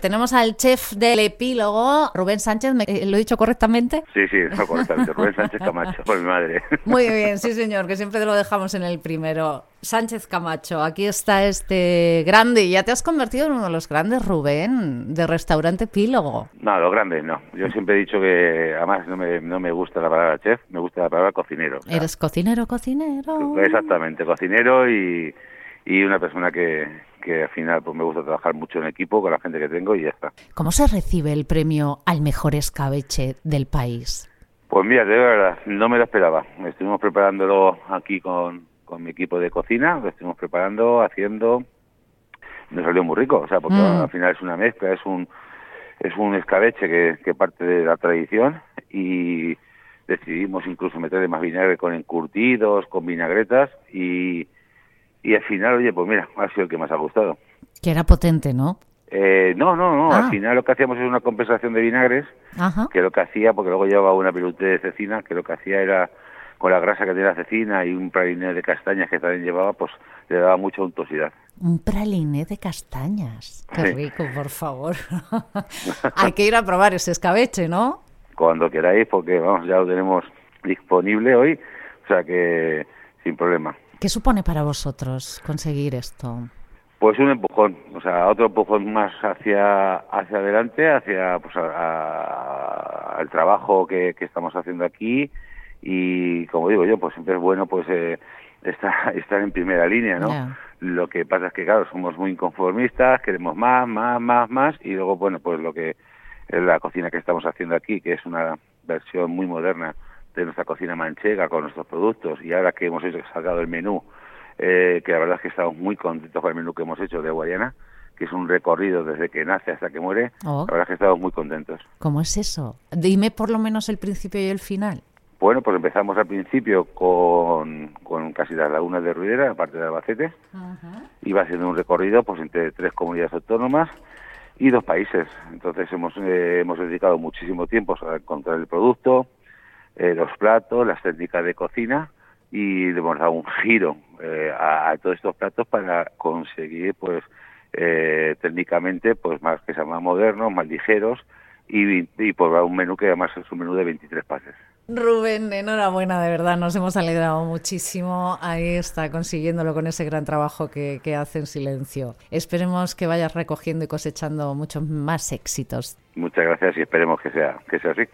Tenemos al chef del epílogo, Rubén Sánchez, ¿me- eh, ¿lo he dicho correctamente? Sí, sí, no, correctamente. Rubén Sánchez Camacho, por mi madre. Muy bien, sí señor, que siempre te lo dejamos en el primero. Sánchez Camacho, aquí está este grande, ya te has convertido en uno de los grandes, Rubén, de restaurante epílogo. No, lo grande no. Yo siempre he dicho que, además, no me, no me gusta la palabra chef, me gusta la palabra cocinero. Eres cocinero, cocinero. Exactamente, cocinero y, y una persona que, que al final pues me gusta trabajar mucho en equipo con la gente que tengo y ya está. ¿Cómo se recibe el premio al mejor escabeche del país? Pues mira, de verdad, no me lo esperaba. Estuvimos preparándolo aquí con, con mi equipo de cocina, lo estuvimos preparando, haciendo... Me salió muy rico, o sea, porque Mm. al final es una mezcla, es un es un escabeche que, que parte de la tradición y decidimos incluso meterle más vinagre con encurtidos, con vinagretas y, y al final, oye, pues mira, ha sido el que más ha gustado. Que era potente, ¿no? Eh, no, no, no, Ah. al final lo que hacíamos es una compensación de vinagres Ajá. que lo que hacía, porque luego llevaba una pelute de cecina, que lo que hacía era, con la grasa que tenía la cecina y un praliné de castañas que también llevaba, pues le daba mucha untuosidad. Un praliné de castañas. Qué Sí. rico, por favor. Hay que ir a probar ese escabeche, ¿no? Cuando queráis, porque vamos, ya lo tenemos disponible hoy, o sea que sin problema. ¿Qué supone para vosotros conseguir esto? Pues un empujón, o sea, otro empujón más hacia hacia adelante, hacia pues a- a- al trabajo que, que estamos haciendo aquí y como digo yo, pues siempre es bueno pues eh, estar, estar en primera línea, ¿no? Lo que pasa es que claro, somos muy inconformistas, queremos más, más, más, más y luego bueno, pues lo que es la cocina que estamos haciendo aquí, que es una versión muy moderna de nuestra cocina manchega con nuestros productos y ahora que hemos hecho sacado el menú eh, que la verdad es que estamos muy contentos con el menú que hemos hecho de Guayana, que es un recorrido desde que nace hasta que muere. Oh. La verdad es que estamos muy contentos. ¿Cómo es eso? Dime por lo menos el principio y el final. Bueno, pues empezamos al principio con, con casi las lagunas de Ruidera, aparte de Albacete. Iba haciendo un recorrido pues entre tres comunidades autónomas y dos países. Entonces hemos, eh, hemos dedicado muchísimo tiempo a encontrar el producto, eh, los platos, las técnicas de cocina y le hemos dado un giro eh, a, a todos estos platos para conseguir pues eh, técnicamente pues más que sean más modernos, más ligeros y, y por un menú que además es un menú de 23 pases. Rubén, enhorabuena, de verdad, nos hemos alegrado muchísimo. Ahí está consiguiéndolo con ese gran trabajo que, que hace en silencio. Esperemos que vayas recogiendo y cosechando muchos más éxitos. Muchas gracias y esperemos que sea que sea así.